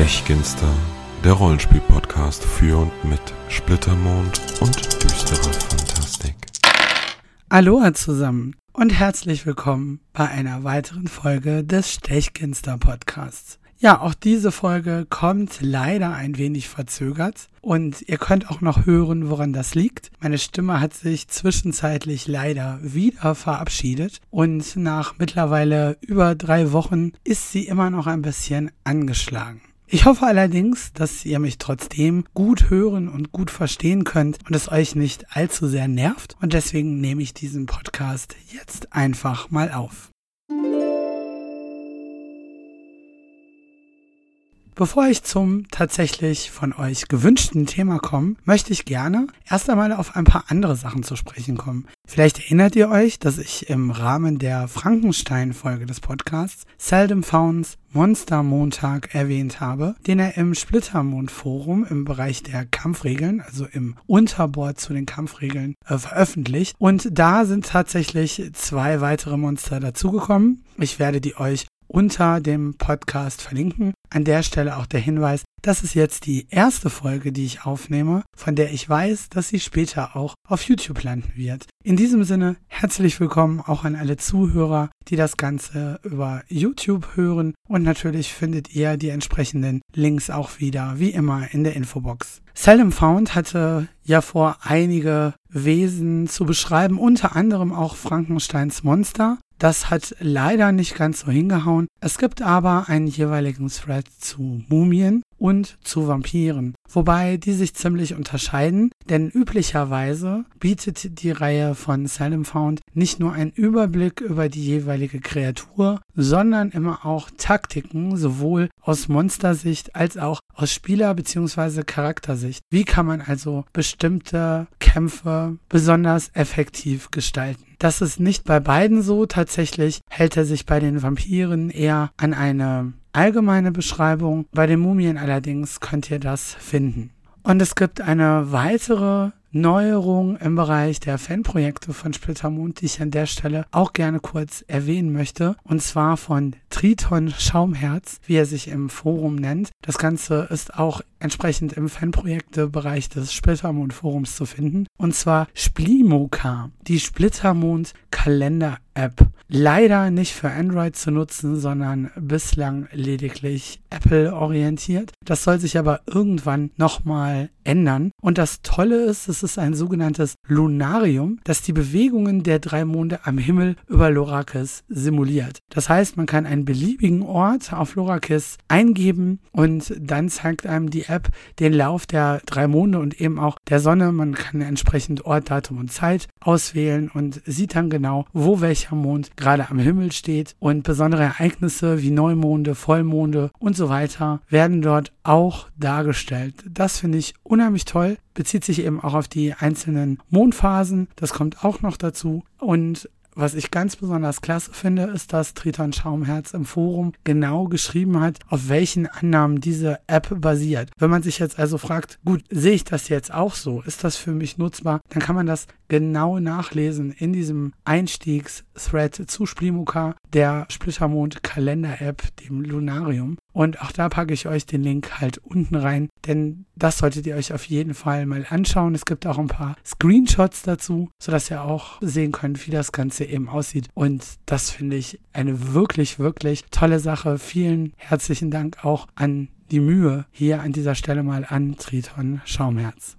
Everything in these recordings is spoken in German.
Stechginster, der Rollenspiel-Podcast für und mit Splittermond und düsterer Fantastik. Aloha zusammen und herzlich willkommen bei einer weiteren Folge des Stechginster Podcasts. Ja, auch diese Folge kommt leider ein wenig verzögert und ihr könnt auch noch hören, woran das liegt. Meine Stimme hat sich zwischenzeitlich leider wieder verabschiedet und nach mittlerweile über drei Wochen ist sie immer noch ein bisschen angeschlagen. Ich hoffe allerdings, dass ihr mich trotzdem gut hören und gut verstehen könnt und es euch nicht allzu sehr nervt. Und deswegen nehme ich diesen Podcast jetzt einfach mal auf. Bevor ich zum tatsächlich von euch gewünschten Thema komme, möchte ich gerne erst einmal auf ein paar andere Sachen zu sprechen kommen. Vielleicht erinnert ihr euch, dass ich im Rahmen der Frankenstein-Folge des Podcasts Seldom Founds Monster Montag erwähnt habe, den er im Splittermond Forum im Bereich der Kampfregeln, also im Unterboard zu den Kampfregeln, äh, veröffentlicht. Und da sind tatsächlich zwei weitere Monster dazugekommen. Ich werde die euch unter dem Podcast verlinken. An der Stelle auch der Hinweis, das ist jetzt die erste Folge, die ich aufnehme, von der ich weiß, dass sie später auch auf YouTube landen wird. In diesem Sinne herzlich willkommen auch an alle Zuhörer, die das Ganze über YouTube hören und natürlich findet ihr die entsprechenden Links auch wieder, wie immer, in der Infobox. Seldom Found hatte ja vor, einige Wesen zu beschreiben, unter anderem auch Frankensteins Monster. Das hat leider nicht ganz so hingehauen. Es gibt aber einen jeweiligen Thread zu Mumien und zu Vampiren, wobei die sich ziemlich unterscheiden, denn üblicherweise bietet die Reihe von Salem Found nicht nur einen Überblick über die jeweilige Kreatur, sondern immer auch Taktiken, sowohl aus Monstersicht als auch aus Spieler- bzw. Charaktersicht. Wie kann man also bestimmte Kämpfe besonders effektiv gestalten? Das ist nicht bei beiden so. Tatsächlich hält er sich bei den Vampiren eher an eine allgemeine Beschreibung. Bei den Mumien allerdings könnt ihr das finden. Und es gibt eine weitere Neuerung im Bereich der Fanprojekte von Splittermond, die ich an der Stelle auch gerne kurz erwähnen möchte. Und zwar von Triton Schaumherz, wie er sich im Forum nennt. Das Ganze ist auch entsprechend im Fanprojekte-Bereich des Splittermond-Forums zu finden. Und zwar Splimoka, die Splittermond-Kalender-App. Leider nicht für Android zu nutzen, sondern bislang lediglich Apple-orientiert. Das soll sich aber irgendwann nochmal ändern. Und das Tolle ist, es ist ein sogenanntes Lunarium, das die Bewegungen der drei Monde am Himmel über Lorakis simuliert. Das heißt, man kann einen beliebigen Ort auf Lorakis eingeben und dann zeigt einem die App den Lauf der drei Monde und eben auch der Sonne. Man kann entsprechend Ort, Datum und Zeit auswählen und sieht dann genau, wo welcher Mond gerade am Himmel steht. Und besondere Ereignisse wie Neumonde, Vollmonde und so weiter werden dort auch dargestellt. Das finde ich unheimlich toll. Bezieht sich eben auch auf die einzelnen Mondphasen. Das kommt auch noch dazu. Und was ich ganz besonders klasse finde, ist, dass Triton Schaumherz im Forum genau geschrieben hat, auf welchen Annahmen diese App basiert. Wenn man sich jetzt also fragt, gut, sehe ich das jetzt auch so? Ist das für mich nutzbar? Dann kann man das genau nachlesen in diesem Einstiegs-Thread zu Splimuka, der Splittermond-Kalender-App, dem Lunarium. Und auch da packe ich euch den Link halt unten rein, denn das solltet ihr euch auf jeden Fall mal anschauen. Es gibt auch ein paar Screenshots dazu, sodass ihr auch sehen könnt, wie das Ganze eben aussieht. Und das finde ich eine wirklich, wirklich tolle Sache. Vielen herzlichen Dank auch an die Mühe hier an dieser Stelle mal an Triton Schaumherz.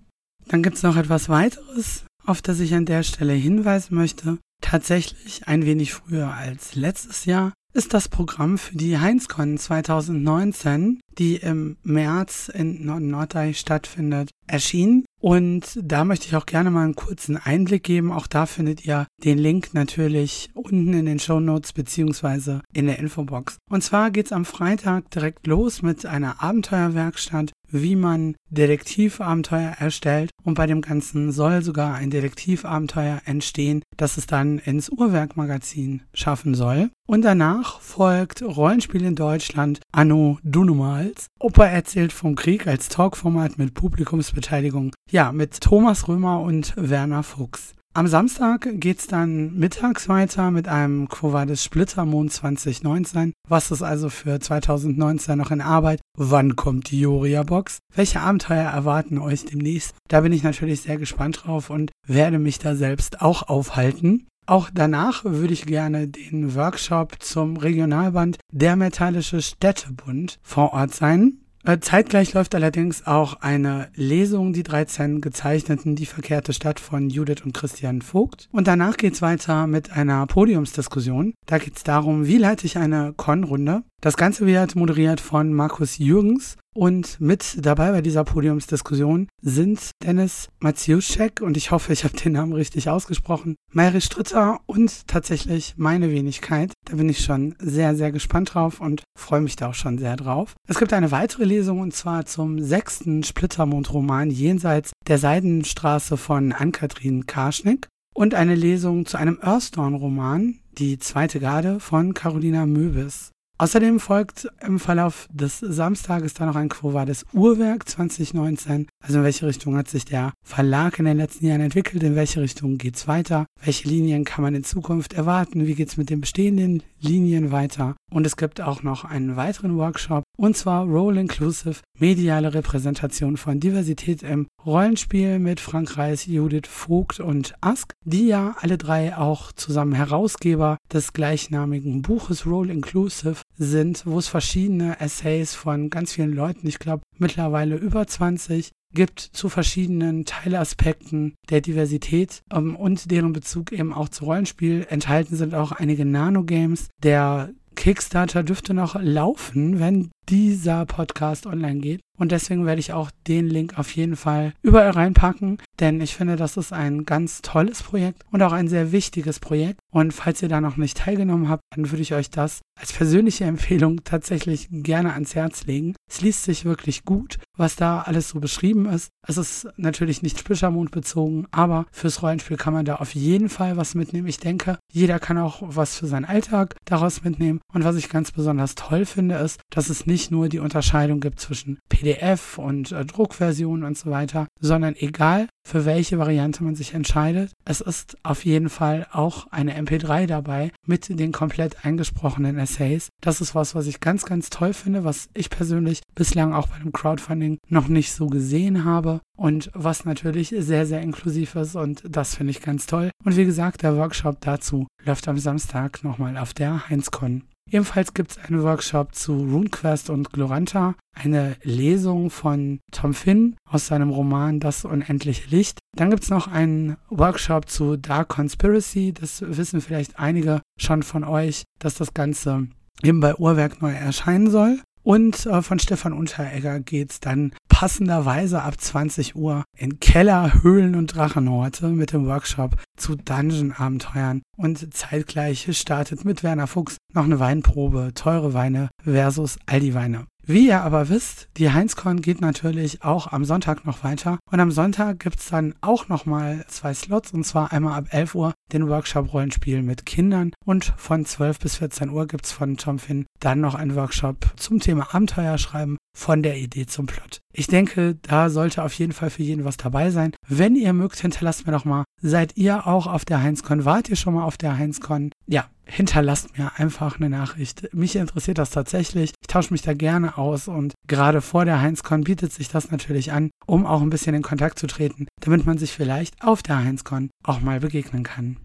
Dann gibt es noch etwas weiteres, auf das ich an der Stelle hinweisen möchte. Tatsächlich ein wenig früher als letztes Jahr ist das Programm für die Heinzcon 2019, die im März in Norddeich stattfindet, erschienen. Und da möchte ich auch gerne mal einen kurzen Einblick geben. Auch da findet ihr den Link natürlich unten in den Show Notes beziehungsweise in der Infobox. Und zwar geht's am Freitag direkt los mit einer Abenteuerwerkstatt, wie man Detektivabenteuer erstellt. Und bei dem Ganzen soll sogar ein Detektivabenteuer entstehen, das es dann ins Uhrwerkmagazin schaffen soll. Und danach folgt Rollenspiel in Deutschland Anno Dunumals. Opa erzählt vom Krieg als Talkformat mit Publikumsbeteiligung ja, mit Thomas Römer und Werner Fuchs. Am Samstag geht's dann mittags weiter mit einem Quo Vadis Splittermond 2019. Was ist also für 2019 noch in Arbeit? Wann kommt die Joria-Box? Welche Abenteuer erwarten euch demnächst? Da bin ich natürlich sehr gespannt drauf und werde mich da selbst auch aufhalten. Auch danach würde ich gerne den Workshop zum Regionalband Der Metallische Städtebund vor Ort sein. Äh, zeitgleich läuft allerdings auch eine Lesung, die 13 gezeichneten Die verkehrte Stadt von Judith und Christian Vogt. Und danach geht's weiter mit einer Podiumsdiskussion. Da geht's darum, wie leite ich eine Con-Runde. Das Ganze wird moderiert von Markus Jürgens und mit dabei bei dieser Podiumsdiskussion sind Dennis Matziuszek und ich hoffe, ich habe den Namen richtig ausgesprochen, Mayri Stritter und tatsächlich meine Wenigkeit. Da bin ich schon sehr, sehr gespannt drauf und freue mich da auch schon sehr drauf. Es gibt eine weitere Lesung und zwar zum sechsten Splittermond-Roman Jenseits der Seidenstraße von Ann-Kathrin Karschnick und eine Lesung zu einem Earthdawn-Roman, Die zweite Garde von Carolina Möbis. Außerdem folgt im Verlauf des Samstages dann noch ein Quo Vadis Uhrwerk 2019. Also in welche Richtung hat sich der Verlag in den letzten Jahren entwickelt? In welche Richtung geht's weiter? Welche Linien kann man in Zukunft erwarten? Wie geht's mit den bestehenden Linien weiter? Und es gibt auch noch einen weiteren Workshop und zwar Role Inclusive, mediale Repräsentation von Diversität im Rollenspiel mit Frank Reis, Judith Vogt und Ask, die ja alle drei auch zusammen Herausgeber des gleichnamigen Buches Role Inclusive sind, wo es verschiedene Essays von ganz vielen Leuten, ich glaube mittlerweile über 20, gibt zu verschiedenen Teilaspekten der Diversität ähm, und deren Bezug eben auch zu Rollenspiel. Enthalten sind auch einige Nanogames. Der Kickstarter dürfte noch laufen, wenn dieser Podcast online geht. Und deswegen werde ich auch den Link auf jeden Fall überall reinpacken, denn ich finde, das ist ein ganz tolles Projekt und auch ein sehr wichtiges Projekt. Und falls ihr da noch nicht teilgenommen habt, dann würde ich euch das als persönliche Empfehlung tatsächlich gerne ans Herz legen. Es liest sich wirklich gut, was da alles so beschrieben ist. Es ist natürlich nicht Spischermond bezogen, aber fürs Rollenspiel kann man da auf jeden Fall was mitnehmen. Ich denke, jeder kann auch was für seinen Alltag daraus mitnehmen. Und was ich ganz besonders toll finde, ist, dass es nicht nur die Unterscheidung gibt zwischen PDF und äh, Druckversion und so weiter, sondern egal für welche Variante man sich entscheidet, es ist auf jeden Fall auch eine MP3 dabei mit den komplett eingesprochenen Essays. Das ist was, was ich ganz, ganz toll finde, was ich persönlich bislang auch bei dem Crowdfunding noch nicht so gesehen habe und was natürlich sehr, sehr inklusiv ist und das finde ich ganz toll. Und wie gesagt, der Workshop dazu läuft am Samstag nochmal auf der HeinzCon. Ebenfalls gibt es einen Workshop zu RuneQuest und Gloranta, eine Lesung von Tom Finn aus seinem Roman Das unendliche Licht. Dann gibt es noch einen Workshop zu Dark Conspiracy. Das wissen vielleicht einige schon von euch, dass das Ganze eben bei Uhrwerk neu erscheinen soll. Und äh, von Stefan Unteregger geht's dann passenderweise ab 20 Uhr in Keller, Höhlen und Drachenhorte mit dem Workshop zu Dungeon-Abenteuern. Und zeitgleich startet mit Werner Fuchs noch eine Weinprobe, teure Weine versus Aldi-Weine. Wie ihr aber wisst, die Heinzcon geht natürlich auch am Sonntag noch weiter. Und am Sonntag gibt's dann auch nochmal zwei Slots. Und zwar einmal ab 11 Uhr den Workshop Rollenspiel mit Kindern. Und von 12 bis 14 Uhr gibt's von Tom Finn dann noch einen Workshop zum Thema Abenteuer schreiben von der Idee zum Plot. Ich denke, da sollte auf jeden Fall für jeden was dabei sein. Wenn ihr mögt, hinterlasst mir doch mal, seid ihr auch auf der Heinzcon? Wart ihr schon mal auf der Heinzcon? Ja, hinterlasst mir einfach eine Nachricht. Mich interessiert das tatsächlich. Ich tausche mich da gerne aus und gerade vor der Heinzcon bietet sich das natürlich an, um auch ein bisschen in Kontakt zu treten, damit man sich vielleicht auf der Heinzcon auch mal begegnen kann.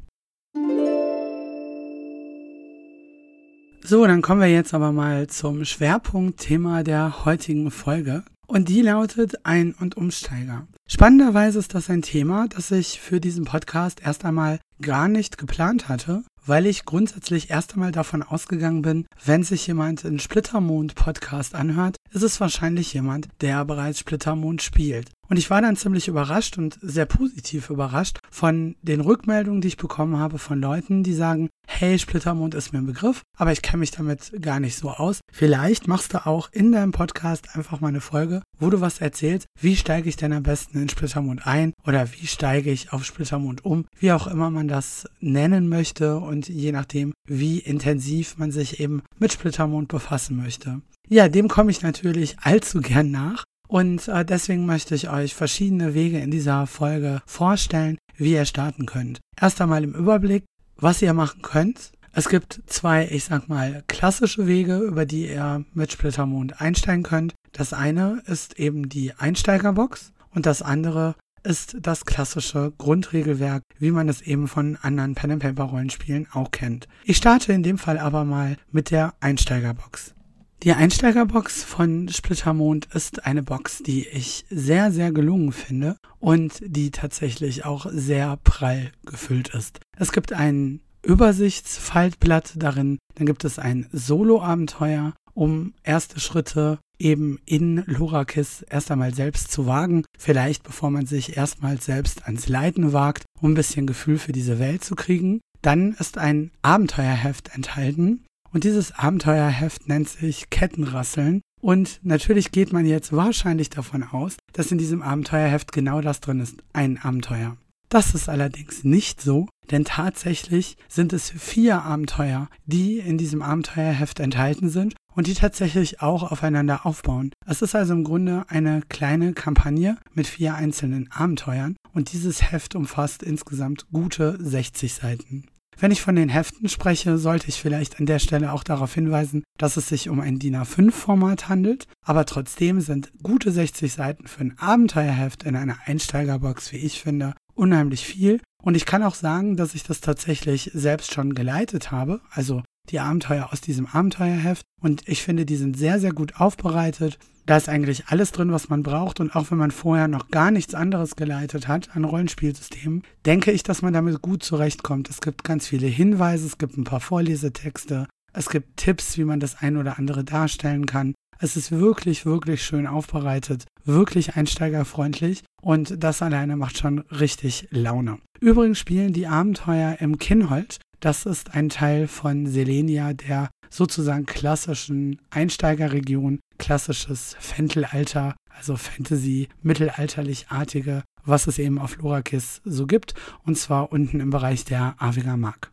So, dann kommen wir jetzt aber mal zum Schwerpunktthema der heutigen Folge. Und die lautet Ein- und Umsteiger. Spannenderweise ist das ein Thema, das ich für diesen Podcast erst einmal gar nicht geplant hatte, weil ich grundsätzlich erst einmal davon ausgegangen bin, wenn sich jemand einen Splittermond-Podcast anhört, ist es wahrscheinlich jemand, der bereits Splittermond spielt. Und ich war dann ziemlich überrascht und sehr positiv überrascht von den Rückmeldungen, die ich bekommen habe von Leuten, die sagen, hey, Splittermond ist mir ein Begriff, aber ich kenne mich damit gar nicht so aus. Vielleicht machst du auch in deinem Podcast einfach mal eine Folge, wo du was erzählst, wie steige ich denn am besten in Splittermond ein oder wie steige ich auf Splittermond um, wie auch immer man das nennen möchte und je nachdem, wie intensiv man sich eben mit Splittermond befassen möchte. Ja, dem komme ich natürlich allzu gern nach Und äh, deswegen möchte ich euch verschiedene Wege in dieser Folge vorstellen, wie ihr starten könnt. Erst einmal im Überblick, was ihr machen könnt. Es gibt zwei, ich sag mal, klassische Wege, über die ihr mit Splittermond einsteigen könnt. Das eine ist eben die Einsteigerbox und das andere ist das klassische Grundregelwerk, wie man es eben von anderen Pen and Paper Rollenspielen auch kennt. Ich starte in dem Fall aber mal mit der Einsteigerbox. Die Einsteigerbox von Splittermond ist eine Box, die ich sehr, sehr gelungen finde und die tatsächlich auch sehr prall gefüllt ist. Es gibt ein Übersichtsfaltblatt darin, dann gibt es ein Solo-Abenteuer, um erste Schritte eben in Lorakis erst einmal selbst zu wagen, vielleicht bevor man sich erstmal selbst ans Leiten wagt, um ein bisschen Gefühl für diese Welt zu kriegen. Dann ist ein Abenteuerheft enthalten, und dieses Abenteuerheft nennt sich Kettenrasseln. Und natürlich geht man jetzt wahrscheinlich davon aus, dass in diesem Abenteuerheft genau das drin ist, ein Abenteuer. Das ist allerdings nicht so, denn tatsächlich sind es vier Abenteuer, die in diesem Abenteuerheft enthalten sind und die tatsächlich auch aufeinander aufbauen. Es ist also im Grunde eine kleine Kampagne mit vier einzelnen Abenteuern und dieses Heft umfasst insgesamt gute 60 Seiten. Wenn ich von den Heften spreche, sollte ich vielleicht an der Stelle auch darauf hinweisen, dass es sich um ein DIN A5-Format handelt, aber trotzdem sind gute 60 Seiten für ein Abenteuerheft in einer Einsteigerbox, wie ich finde, unheimlich viel. Und ich kann auch sagen, dass ich das tatsächlich selbst schon geleitet habe, also die Abenteuer aus diesem Abenteuerheft. Und ich finde, die sind sehr, sehr gut aufbereitet. Da ist eigentlich alles drin, was man braucht. Und auch wenn man vorher noch gar nichts anderes geleitet hat an Rollenspielsystemen, denke ich, dass man damit gut zurechtkommt. Es gibt ganz viele Hinweise, es gibt ein paar Vorlesetexte, es gibt Tipps, wie man das ein oder andere darstellen kann. Es ist wirklich, wirklich schön aufbereitet, wirklich einsteigerfreundlich und das alleine macht schon richtig Laune. Übrigens spielen die Abenteuer im Kinhold. Das ist ein Teil von Selenia, der sozusagen klassischen Einsteigerregion, klassisches Fentelalter, also Fantasy, mittelalterlich-artige, was es eben auf Lorakis so gibt, und zwar unten im Bereich der Aviga Mark.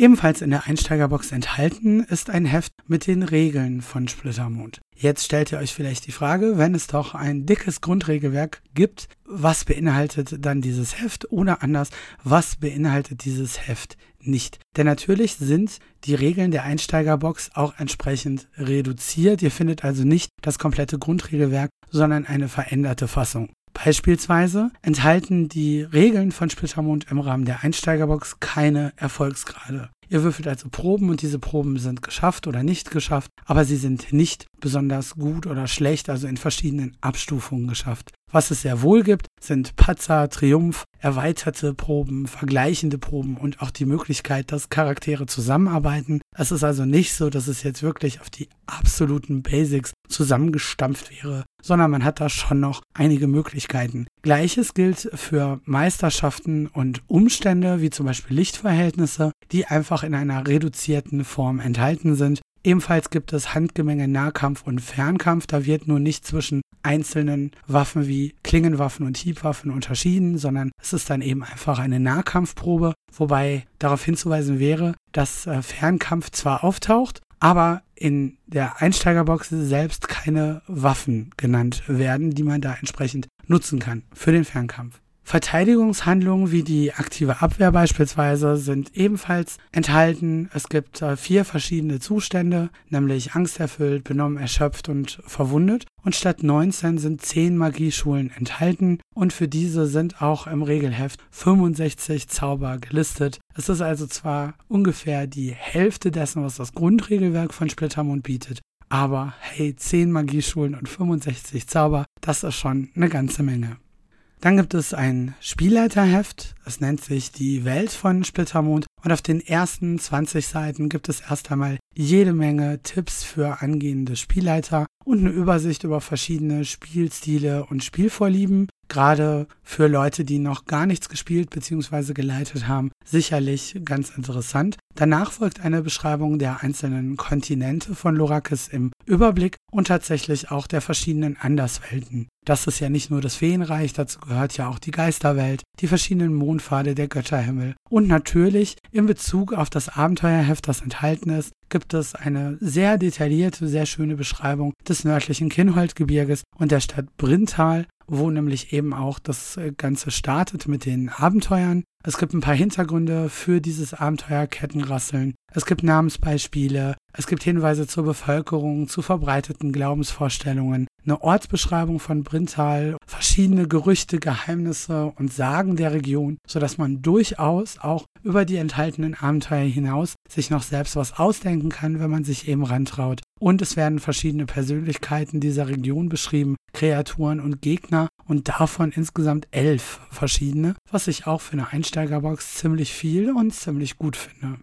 Ebenfalls in der Einsteigerbox enthalten ist ein Heft mit den Regeln von Splittermond. Jetzt stellt ihr euch vielleicht die Frage, wenn es doch ein dickes Grundregelwerk gibt, was beinhaltet dann dieses Heft oder anders, was beinhaltet dieses Heft nicht? Denn natürlich sind die Regeln der Einsteigerbox auch entsprechend reduziert. Ihr findet also nicht das komplette Grundregelwerk, sondern eine veränderte Fassung. Beispielsweise enthalten die Regeln von Splittermond im Rahmen der Einsteigerbox keine Erfolgsgrade. Ihr würfelt also Proben und diese Proben sind geschafft oder nicht geschafft, aber sie sind nicht besonders gut oder schlecht, also in verschiedenen Abstufungen geschafft. Was es sehr wohl gibt, sind Patzer, Triumph, erweiterte Proben, vergleichende Proben und auch die Möglichkeit, dass Charaktere zusammenarbeiten. Es ist also nicht so, dass es jetzt wirklich auf die absoluten Basics zusammengestampft wäre, sondern man hat da schon noch einige Möglichkeiten. Gleiches gilt für Meisterschaften und Umstände, wie zum Beispiel Lichtverhältnisse, die einfach in einer reduzierten Form enthalten sind. Ebenfalls gibt es Handgemenge Nahkampf und Fernkampf. Da wird nur nicht zwischen einzelnen Waffen wie Klingenwaffen und Hiebwaffen unterschieden, sondern es ist dann eben einfach eine Nahkampfprobe, wobei darauf hinzuweisen wäre, dass äh, Fernkampf zwar auftaucht, aber in der Einsteigerbox selbst keine Waffen genannt werden, die man da entsprechend nutzen kann für den Fernkampf. Verteidigungshandlungen wie die aktive Abwehr beispielsweise sind ebenfalls enthalten. Es gibt äh, vier verschiedene Zustände, nämlich angsterfüllt, benommen, erschöpft und verwundet. Und statt 19 sind 10 Magieschulen enthalten und für diese sind auch im Regelheft 65 Zauber gelistet. Es ist also zwar ungefähr die Hälfte dessen, was das Grundregelwerk von Splittermond bietet, aber hey, 10 Magieschulen und 65 Zauber, das ist schon eine ganze Menge. Dann gibt es ein Spielleiterheft, es nennt sich die Welt von Splittermond und auf den ersten 20 Seiten gibt es erst einmal jede Menge Tipps für angehende Spielleiter und eine Übersicht über verschiedene Spielstile und Spielvorlieben. Gerade für Leute, die noch gar nichts gespielt bzw. geleitet haben, sicherlich ganz interessant. Danach folgt eine Beschreibung der einzelnen Kontinente von Lorakis im Überblick und tatsächlich auch der verschiedenen Anderswelten. Das ist ja nicht nur das Feenreich, dazu gehört ja auch die Geisterwelt, die verschiedenen Mondpfade der Götterhimmel. Und natürlich in Bezug auf das Abenteuerheft, das enthalten ist, gibt es eine sehr detaillierte, sehr schöne Beschreibung des nördlichen Kinnholdgebirges und der Stadt Brintal, wo nämlich eben auch das Ganze startet mit den Abenteuern. Es gibt ein paar Hintergründe für dieses Abenteuer Kettenrasseln. Es gibt Namensbeispiele. Es gibt Hinweise zur Bevölkerung, zu verbreiteten Glaubensvorstellungen eine Ortsbeschreibung von Brintal, verschiedene Gerüchte, Geheimnisse und Sagen der Region, sodass man durchaus auch über die enthaltenen Abenteuer hinaus sich noch selbst was ausdenken kann, wenn man sich eben rantraut. Und es werden verschiedene Persönlichkeiten dieser Region beschrieben, Kreaturen und Gegner und davon insgesamt elf verschiedene, was ich auch für eine Einsteigerbox ziemlich viel und ziemlich gut finde.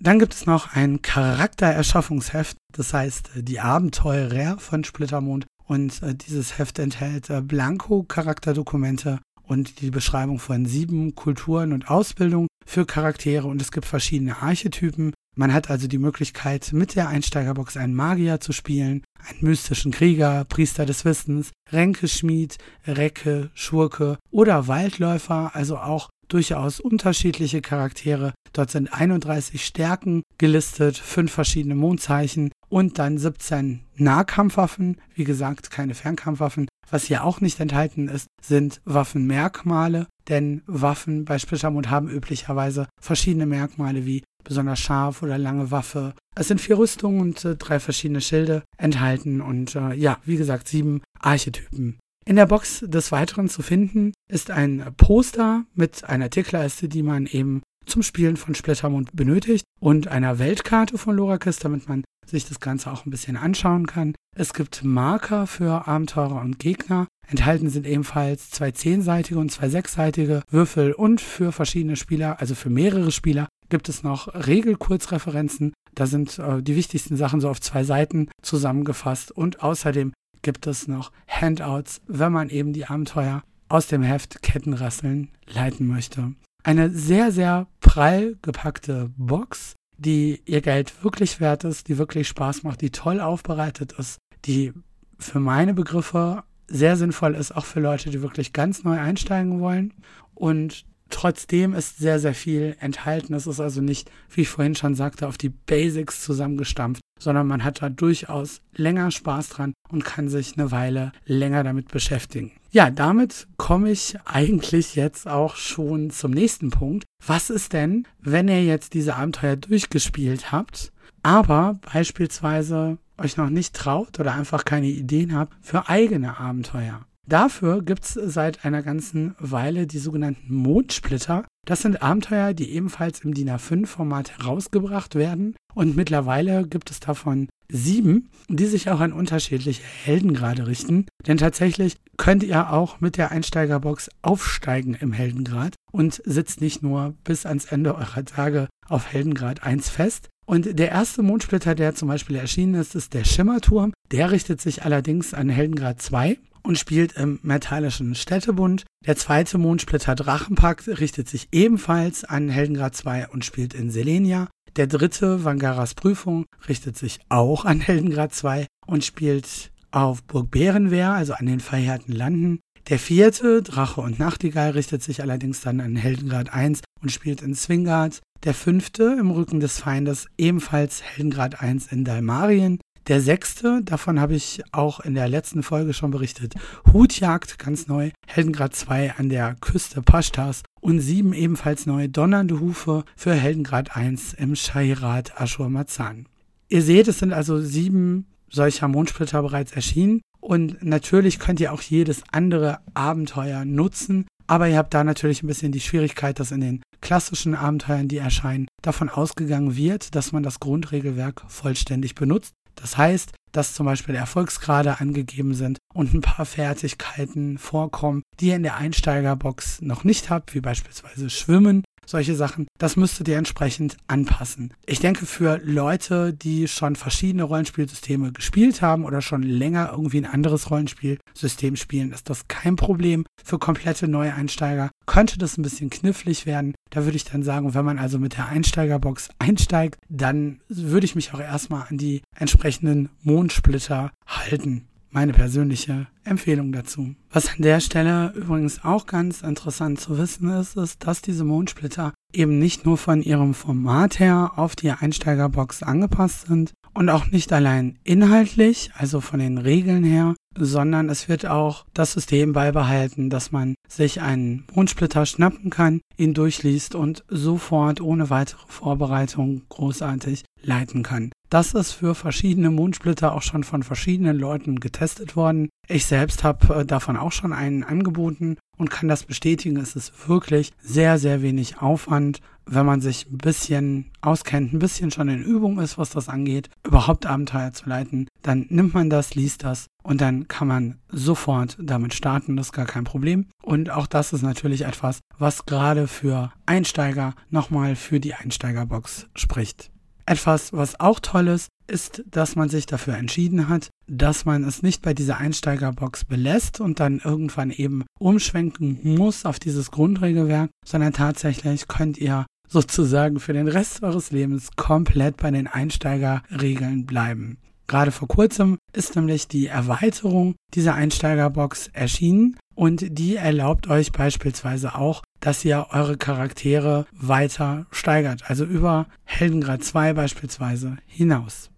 Dann gibt es noch ein Charaktererschaffungsheft, das heißt die Abenteurer von Splittermond und äh, dieses Heft enthält äh, Blanko-Charakterdokumente und die Beschreibung von sieben Kulturen und Ausbildung für Charaktere und es gibt verschiedene Archetypen. Man hat also die Möglichkeit, mit der Einsteigerbox einen Magier zu spielen, einen mystischen Krieger, Priester des Wissens, Ränkeschmied, Recke, Schurke oder Waldläufer, also auch durchaus unterschiedliche Charaktere. Dort sind 31 Stärken gelistet, fünf verschiedene Mondzeichen und dann 17 Nahkampfwaffen. Wie gesagt, keine Fernkampfwaffen. Was hier auch nicht enthalten ist, sind Waffenmerkmale, denn Waffen bei Splittermond haben üblicherweise verschiedene Merkmale wie besonders scharf oder lange Waffe. Es sind vier Rüstungen und äh, drei verschiedene Schilde enthalten und äh, ja, wie gesagt, sieben Archetypen. In der Box des Weiteren zu finden ist ein Poster mit einer Tierleiste, die man eben zum Spielen von Splittermond benötigt und einer Weltkarte von Lorakis, damit man sich das Ganze auch ein bisschen anschauen kann. Es gibt Marker für Abenteurer und Gegner. Enthalten sind ebenfalls zwei zehnseitige und zwei sechsseitige Würfel und für verschiedene Spieler, also für mehrere Spieler, gibt es noch Regelkurzreferenzen. Da sind äh, die wichtigsten Sachen so auf zwei Seiten zusammengefasst und außerdem gibt es noch Handouts, wenn man eben die Abenteuer aus dem Heft Kettenrasseln leiten möchte. Eine sehr, sehr prall gepackte Box, die ihr Geld wirklich wert ist, die wirklich Spaß macht, die toll aufbereitet ist, die für meine Begriffe sehr sinnvoll ist, auch für Leute, die wirklich ganz neu einsteigen wollen. Und Trotzdem ist sehr, sehr viel enthalten. Es ist also nicht, wie ich vorhin schon sagte, auf die Basics zusammengestampft, sondern man hat da durchaus länger Spaß dran und kann sich eine Weile länger damit beschäftigen. Ja, damit komme ich eigentlich jetzt auch schon zum nächsten Punkt. Was ist denn, wenn ihr jetzt diese Abenteuer durchgespielt habt, aber beispielsweise euch noch nicht traut oder einfach keine Ideen habt für eigene Abenteuer? Dafür gibt es seit einer ganzen Weile die sogenannten Mondsplitter. Das sind Abenteuer, die ebenfalls im DIN A5-Format herausgebracht werden. Und mittlerweile gibt es davon sieben, die sich auch an unterschiedliche Heldengrade richten. Denn tatsächlich könnt ihr auch mit der Einsteigerbox aufsteigen im Heldengrad und sitzt nicht nur bis ans Ende eurer Tage auf Heldengrad 1 fest. Und der erste Mondsplitter, der zum Beispiel erschienen ist, ist der Schimmerturm. Der richtet sich allerdings an Heldengrad 2 und spielt im Metallischen Städtebund. Der zweite Mondsplitter Drachenpakt richtet sich ebenfalls an Heldengrad 2 und spielt in Selenia. Der dritte, Vangaras Prüfung, richtet sich auch an Heldengrad 2 und spielt auf Burg Bärenwehr, also an den verheerten Landen. Der vierte, Drache und Nachtigall, richtet sich allerdings dann an Heldengrad 1 und spielt in Swingard. Der fünfte, im Rücken des Feindes, ebenfalls Heldengrad 1 in Dalmarien. Der sechste, davon habe ich auch in der letzten Folge schon berichtet, Hutjagd, ganz neu, Heldengrad 2 an der Küste Pashtas. Und sieben ebenfalls neu, Donnernde Hufe für Heldengrad 1 im Shairat Ashur Mazan. Ihr seht, es sind also sieben solcher Mondsplitter bereits erschienen. Und natürlich könnt ihr auch jedes andere Abenteuer nutzen, aber ihr habt da natürlich ein bisschen die Schwierigkeit, dass in den klassischen Abenteuern, die erscheinen, davon ausgegangen wird, dass man das Grundregelwerk vollständig benutzt. Das heißt, dass zum Beispiel Erfolgsgrade angegeben sind und ein paar Fertigkeiten vorkommen, die ihr in der Einsteigerbox noch nicht habt, wie beispielsweise Schwimmen solche Sachen, das müsstet ihr entsprechend anpassen. Ich denke, für Leute, die schon verschiedene Rollenspielsysteme gespielt haben oder schon länger irgendwie ein anderes Rollenspielsystem spielen, ist das kein Problem. Für komplette Neueinsteiger könnte das ein bisschen knifflig werden. Da würde ich dann sagen, wenn man also mit der Einsteigerbox einsteigt, dann würde ich mich auch erstmal an die entsprechenden Mondsplitter halten. Meine persönliche Empfehlung dazu. Was an der Stelle übrigens auch ganz interessant zu wissen ist, ist, dass diese Mondsplitter eben nicht nur von ihrem Format her auf die Einsteigerbox angepasst sind und auch nicht allein inhaltlich, also von den Regeln her, sondern es wird auch das System beibehalten, dass man sich einen Mondsplitter schnappen kann, ihn durchliest und sofort ohne weitere Vorbereitung großartig leiten kann. Das ist für verschiedene Mondsplitter auch schon von verschiedenen Leuten getestet worden. Ich selbst habe äh, davon auch schon einen angeboten und kann das bestätigen. Es ist wirklich sehr, sehr wenig Aufwand, wenn man sich ein bisschen auskennt, ein bisschen schon in Übung ist, was das angeht, überhaupt Abenteuer zu leiten. Dann nimmt man das, liest das und dann kann man sofort damit starten. Das ist gar kein Problem. Und auch das ist natürlich etwas, was gerade für Einsteiger nochmal für die Einsteigerbox spricht. Etwas, was auch toll ist, ist, dass man sich dafür entschieden hat, dass man es nicht bei dieser Einsteigerbox belässt und dann irgendwann eben umschwenken muss auf dieses Grundregelwerk, sondern tatsächlich könnt ihr sozusagen für den Rest eures Lebens komplett bei den Einsteigerregeln bleiben. Gerade vor kurzem ist nämlich die Erweiterung dieser Einsteigerbox erschienen und die erlaubt euch beispielsweise auch, dass ihr eure Charaktere weiter steigert, also über Heldengrad 2 beispielsweise hinaus.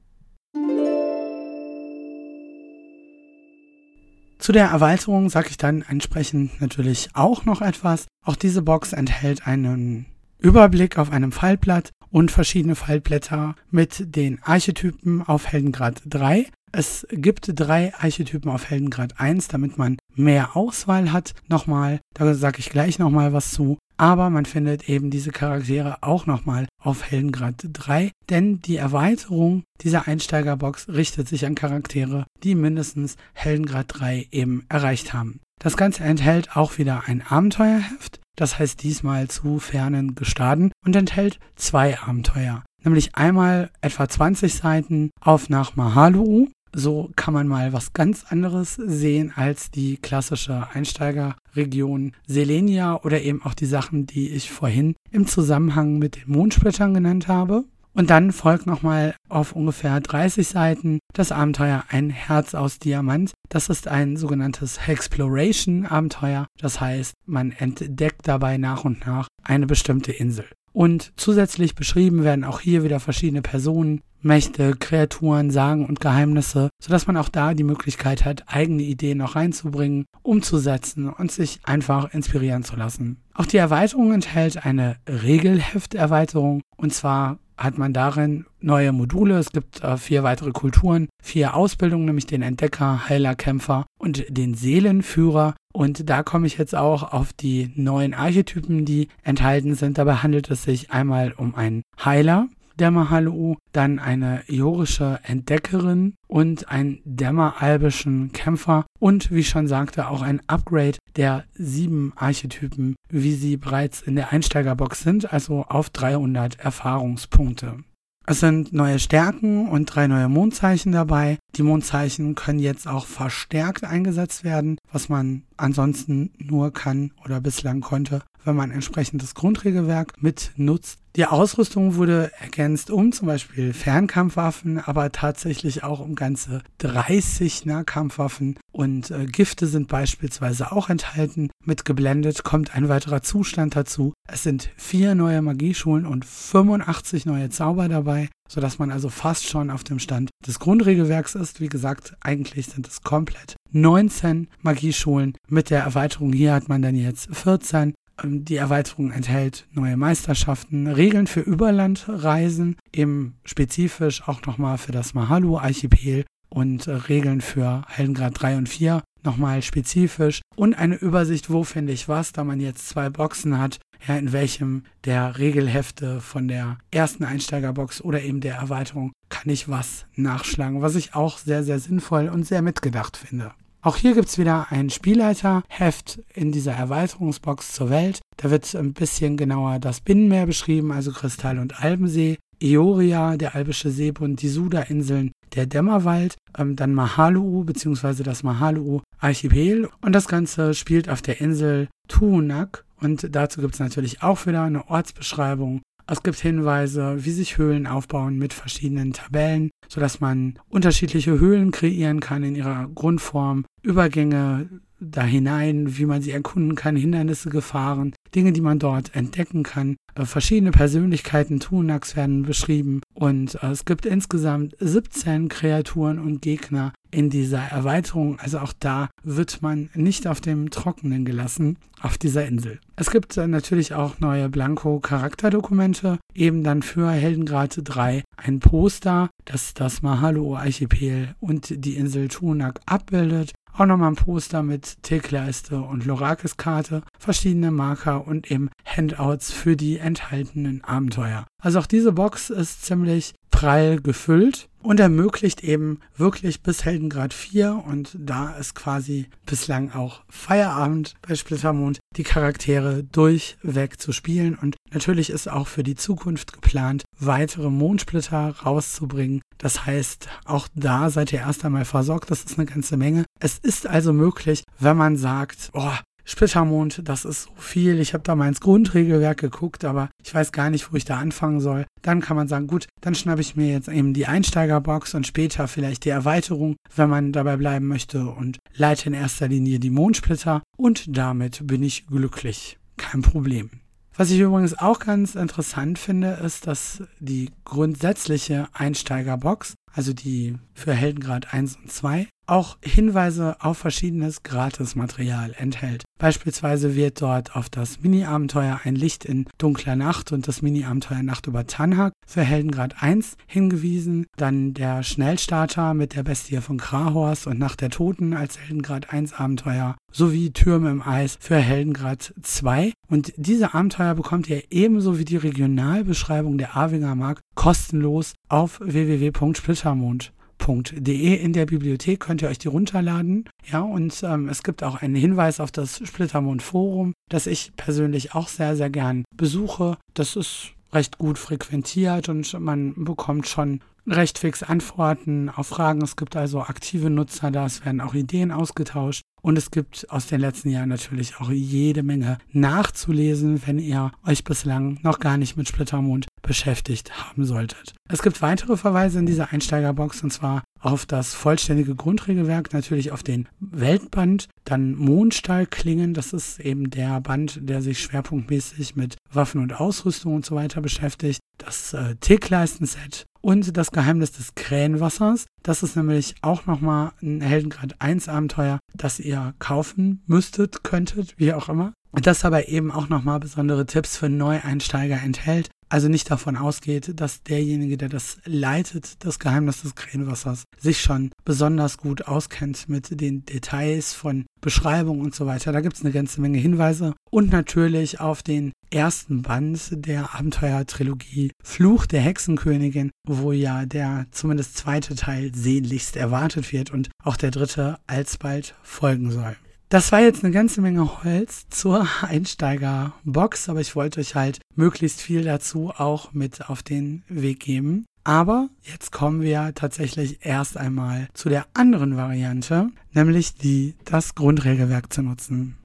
Zu der Erweiterung sage ich dann entsprechend natürlich auch noch etwas. Auch diese Box enthält einen Überblick auf einem Fallblatt und verschiedene Fallblätter mit den Archetypen auf Heldengrad 3. Es gibt drei Archetypen auf Heldengrad 1, damit man mehr Auswahl hat. Nochmal, da sage ich gleich nochmal was zu. Aber man findet eben diese Charaktere auch nochmal auf Heldengrad 3, denn die Erweiterung dieser Einsteigerbox richtet sich an Charaktere, die mindestens Heldengrad 3 eben erreicht haben. Das Ganze enthält auch wieder ein Abenteuerheft, das heißt diesmal zu fernen Gestaden und enthält zwei Abenteuer. Nämlich einmal etwa 20 Seiten auf nach Mahalu so kann man mal was ganz anderes sehen als die klassische Einsteigerregion Selenia oder eben auch die Sachen, die ich vorhin im Zusammenhang mit den Mondsplittern genannt habe. Und dann folgt nochmal auf ungefähr 30 Seiten das Abenteuer Ein Herz aus Diamant. Das ist ein sogenanntes Exploration-Abenteuer. Das heißt, man entdeckt dabei nach und nach eine bestimmte Insel. Und zusätzlich beschrieben werden auch hier wieder verschiedene Personen, Mächte, Kreaturen, Sagen und Geheimnisse, sodass man auch da die Möglichkeit hat, eigene Ideen noch reinzubringen, umzusetzen und sich einfach inspirieren zu lassen. Auch die Erweiterung enthält eine Regelhefterweiterung und zwar hat man darin neue Module. Es gibt äh, vier weitere Kulturen, vier Ausbildungen, nämlich den Entdecker, Heiler, Kämpfer und den Seelenführer. Und da komme ich jetzt auch auf die neuen Archetypen, die enthalten sind. Dabei handelt es sich einmal um einen Heiler, der Mahalu, dann eine jorische Entdeckerin und einen dämmeralbischen Kämpfer und wie schon sagte auch ein Upgrade der sieben Archetypen, wie sie bereits in der Einsteigerbox sind, also auf 300 Erfahrungspunkte. Es sind neue Stärken und drei neue Mondzeichen dabei. Die Mondzeichen können jetzt auch verstärkt eingesetzt werden, was man ansonsten nur kann oder bislang konnte, wenn man entsprechendes Grundregelwerk mit nutzt. Die Ausrüstung wurde ergänzt um zum Beispiel Fernkampfwaffen, aber tatsächlich auch um ganze 30 Nahkampfwaffen und äh, Gifte sind beispielsweise auch enthalten. Mit geblendet kommt ein weiterer Zustand dazu. Es sind vier neue Magieschulen und 85 neue Zauber dabei, sodass man also fast schon auf dem Stand des Grundregelwerks ist. Wie gesagt, eigentlich sind es komplett 19 Magieschulen. Mit der Erweiterung hier hat man dann jetzt 14 ähm, die Erweiterung enthält neue Meisterschaften, Regeln für Überlandreisen, eben spezifisch auch nochmal für das Mahalu-Archipel und äh, Regeln für Heldengrad 3 und 4 nochmal spezifisch und eine Übersicht, wo finde ich was, da man jetzt zwei Boxen hat, ja, in welchem der Regelhefte von der ersten Einsteigerbox oder eben der Erweiterung kann ich was nachschlagen, was ich auch sehr, sehr sinnvoll und sehr mitgedacht finde. Auch hier gibt es wieder ein Spielleiterheft in dieser Erweiterungsbox zur Welt. Da wird ein bisschen genauer das Binnenmeer beschrieben, also Kristall- und Alpensee, Ioria, der albische Seebund, die Suda-Inseln, der Dämmerwald, ähm, dann Mahalu bzw. das Mahalu-Archipel und das Ganze spielt auf der Insel Tuunak und dazu gibt es natürlich auch wieder eine Ortsbeschreibung, Es gibt Hinweise, wie sich Höhlen aufbauen mit verschiedenen Tabellen, sodass man unterschiedliche Höhlen kreieren kann in ihrer Grundform, Übergänge da hinein, wie man sie erkunden kann, Hindernisse, Gefahren, Dinge, die man dort entdecken kann. Äh, verschiedene Persönlichkeiten Tunax werden beschrieben und äh, es gibt insgesamt 17 Kreaturen und Gegner in dieser Erweiterung. Also auch da wird man nicht auf dem Trockenen gelassen auf dieser Insel. Es gibt äh, natürlich auch neue Blanko-Charakterdokumente, eben dann für Heldengrad 3 ein Poster, das das Mahalo-Archipel und die Insel Tunak abbildet. Auch nochmal ein Poster mit Tickleiste und Lorakis-Karte, verschiedene Marker und eben Handouts für die enthaltenen Abenteuer. Also auch diese Box ist ziemlich prall gefüllt und ermöglicht eben wirklich bis Heldengrad 4 und da ist quasi bislang auch Feierabend bei Splittermond, die Charaktere durchweg zu spielen und natürlich ist auch für die Zukunft geplant, weitere Mondsplitter rauszubringen. Das heißt, auch da seid ihr erst einmal versorgt, das ist eine ganze Menge. Es ist also möglich, wenn man sagt, oh, Splittermond, das ist so viel. Ich habe da mal ins Grundregelwerk geguckt, aber ich weiß gar nicht, wo ich da anfangen soll. Dann kann man sagen, gut, dann schnappe ich mir jetzt eben die Einsteigerbox und später vielleicht die Erweiterung, wenn man dabei bleiben möchte und leite in erster Linie die Mondsplitter und damit bin ich glücklich. Kein Problem. Was ich übrigens auch ganz interessant finde, ist, dass die grundsätzliche Einsteigerbox, also die für Heldengrad 1 und 2, auch Hinweise auf verschiedenes Gratismaterial enthält. Beispielsweise wird dort auf das Mini-Abenteuer Ein Licht in dunkler Nacht und das Mini-Abenteuer Nacht über Tanhak für Heldengrad 1 hingewiesen. Dann der Schnellstarter mit der Bestie von Krahorst und Nacht der Toten als Heldengrad 1 Abenteuer sowie Türme im Eis für Heldengrad 2. Und diese Abenteuer bekommt ihr ebenso wie die Regionalbeschreibung der Avinger Mark kostenlos auf splittermond.de. In der Bibliothek könnt ihr euch die runterladen. Ja, und ähm, es gibt auch einen Hinweis auf das Splittermond Forum, das ich persönlich auch sehr, sehr gern besuche. Das ist recht gut frequentiert und man bekommt schon recht fix Antworten auf Fragen. Es gibt also aktive Nutzer da, es werden auch Ideen ausgetauscht. Und es gibt aus den letzten Jahren natürlich auch jede Menge nachzulesen, wenn ihr euch bislang noch gar nicht mit Splittermond beschäftigt haben solltet. Es gibt weitere Verweise in dieser Einsteigerbox und zwar auf das vollständige Grundregelwerk, natürlich auf den Weltband, dann Mondstahlklingen, das ist eben der Band, der sich schwerpunktmäßig mit Waffen und Ausrüstung und so weiter beschäftigt, das äh, Tickleistenset und das Geheimnis des Krähenwassers. Das ist nämlich auch nochmal ein Heldengrad 1 Abenteuer, das ihr kaufen müsstet, könntet, wie auch immer. Das aber eben auch nochmal besondere Tipps für Neueinsteiger enthält. Also nicht davon ausgeht, dass derjenige, der das leitet, das Geheimnis des Krähenwassers, sich schon besonders gut auskennt mit den Details von Beschreibung und so weiter. Da gibt es eine ganze Menge Hinweise. Und natürlich auf den ersten Band der Abenteuertrilogie Fluch der Hexenkönigin, wo ja der zumindest zweite Teil sehnlichst erwartet wird und auch der dritte alsbald folgen soll. Das war jetzt eine ganze Menge Holz zur Einsteigerbox, aber ich wollte euch halt möglichst viel dazu auch mit auf den Weg geben. Aber jetzt kommen wir tatsächlich erst einmal zu der anderen Variante, nämlich die, das Grundregelwerk zu nutzen.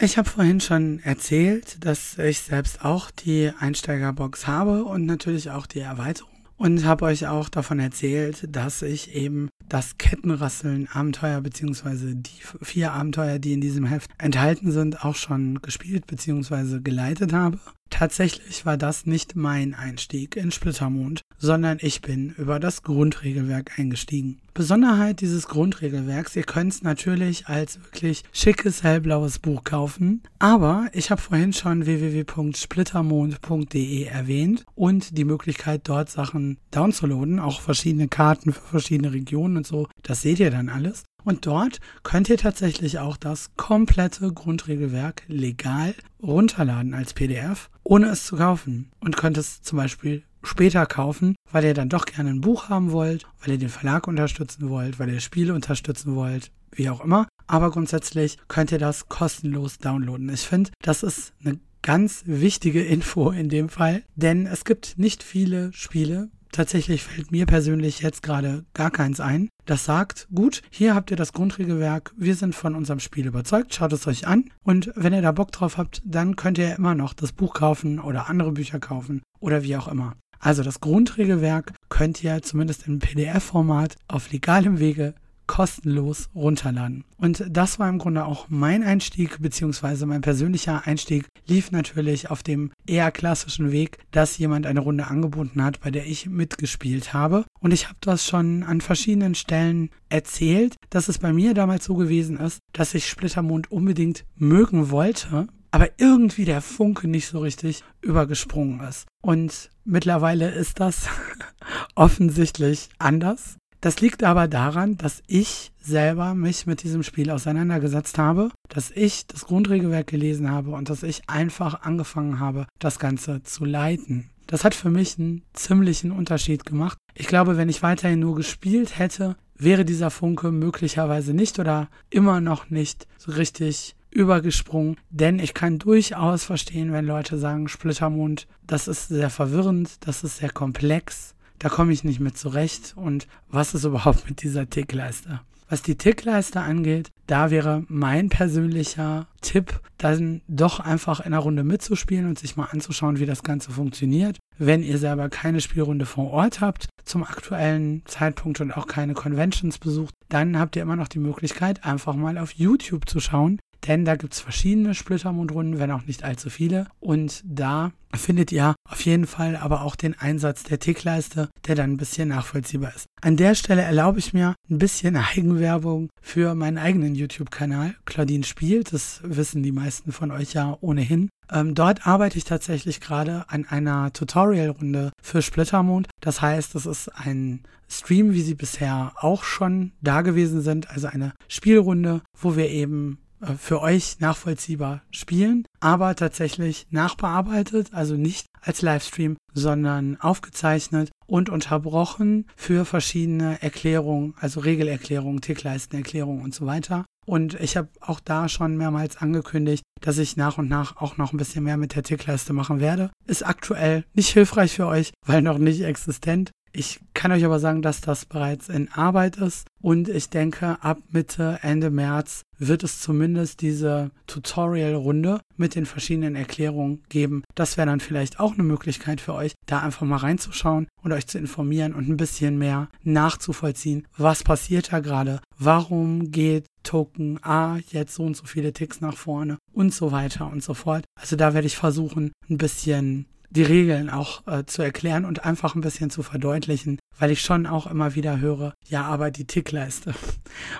Ich habe vorhin schon erzählt, dass ich selbst auch die Einsteigerbox habe und natürlich auch die Erweiterung und habe euch auch davon erzählt, dass ich eben das Kettenrasseln Abenteuer beziehungsweise die vier Abenteuer, die in diesem Heft enthalten sind, auch schon gespielt beziehungsweise geleitet habe. Tatsächlich war das nicht mein Einstieg in Splittermond, sondern ich bin über das Grundregelwerk eingestiegen. Besonderheit dieses Grundregelwerks, ihr könnt es natürlich als wirklich schickes hellblaues Buch kaufen, aber ich habe vorhin schon www.splittermond.de erwähnt und die Möglichkeit dort Sachen downzuladen, auch verschiedene Karten für verschiedene Regionen und so, das seht ihr dann alles. Und dort könnt ihr tatsächlich auch das komplette Grundregelwerk legal runterladen als PDF, ohne es zu kaufen. Und könnt es zum Beispiel später kaufen, weil ihr dann doch gerne ein Buch haben wollt, weil ihr den Verlag unterstützen wollt, weil ihr Spiele unterstützen wollt, wie auch immer. Aber grundsätzlich könnt ihr das kostenlos downloaden. Ich finde, das ist eine ganz wichtige Info in dem Fall, denn es gibt nicht viele Spiele, Tatsächlich fällt mir persönlich jetzt gerade gar keins ein. Das sagt, gut, hier habt ihr das Grundregelwerk, wir sind von unserem Spiel überzeugt, schaut es euch an und wenn ihr da Bock drauf habt, dann könnt ihr immer noch das Buch kaufen oder andere Bücher kaufen oder wie auch immer. Also das Grundregelwerk könnt ihr zumindest im PDF-Format auf legalem Wege kostenlos runterladen. Und das war im Grunde auch mein Einstieg, beziehungsweise mein persönlicher Einstieg lief natürlich auf dem eher klassischen Weg, dass jemand eine Runde angeboten hat, bei der ich mitgespielt habe. Und ich habe das schon an verschiedenen Stellen erzählt, dass es bei mir damals so gewesen ist, dass ich Splittermond unbedingt mögen wollte, aber irgendwie der Funke nicht so richtig übergesprungen ist. Und mittlerweile ist das offensichtlich anders. Das liegt aber daran, dass ich selber mich mit diesem Spiel auseinandergesetzt habe, dass ich das Grundregelwerk gelesen habe und dass ich einfach angefangen habe, das Ganze zu leiten. Das hat für mich einen ziemlichen Unterschied gemacht. Ich glaube, wenn ich weiterhin nur gespielt hätte, wäre dieser Funke möglicherweise nicht oder immer noch nicht so richtig übergesprungen, denn ich kann durchaus verstehen, wenn Leute sagen, Splittermond, das ist sehr verwirrend, das ist sehr komplex, da komme ich nicht mit zurecht. Und was ist überhaupt mit dieser Tickleiste? Was die Tickleiste angeht, da wäre mein persönlicher Tipp, dann doch einfach in einer Runde mitzuspielen und sich mal anzuschauen, wie das Ganze funktioniert. Wenn ihr selber keine Spielrunde vor Ort habt, zum aktuellen Zeitpunkt und auch keine Conventions besucht, dann habt ihr immer noch die Möglichkeit, einfach mal auf YouTube zu schauen, denn da gibt es verschiedene Splittermondrunden, wenn auch nicht allzu viele. Und da findet ihr auf jeden Fall aber auch den Einsatz der Tickleiste, der dann ein bisschen nachvollziehbar ist. An der Stelle erlaube ich mir ein bisschen Eigenwerbung für meinen eigenen YouTube-Kanal. Claudine spielt, das wissen die meisten von euch ja ohnehin. Ähm, dort arbeite ich tatsächlich gerade an einer Tutorial-Runde für Splittermond. Das heißt, es ist ein Stream, wie sie bisher auch schon da gewesen sind, also eine Spielrunde, wo wir eben für euch nachvollziehbar spielen, aber tatsächlich nachbearbeitet, also nicht als Livestream, sondern aufgezeichnet und unterbrochen für verschiedene Erklärungen, also Regelerklärungen, Tickleistenerklärungen und so weiter. Und ich habe auch da schon mehrmals angekündigt, dass ich nach und nach auch noch ein bisschen mehr mit der Tickleiste machen werde. Ist aktuell nicht hilfreich für euch, weil noch nicht existent. Ich kann euch aber sagen, dass das bereits in Arbeit ist und ich denke, ab Mitte, Ende März wird es zumindest diese Tutorial-Runde mit den verschiedenen Erklärungen geben. Das wäre dann vielleicht auch eine Möglichkeit für euch, da einfach mal reinzuschauen und euch zu informieren und ein bisschen mehr nachzuvollziehen, was passiert da gerade, warum geht Token A jetzt so und so viele Ticks nach vorne und so weiter und so fort. Also da werde ich versuchen, ein bisschen die Regeln auch äh, zu erklären und einfach ein bisschen zu verdeutlichen, weil ich schon auch immer wieder höre, ja, aber die Tickleiste.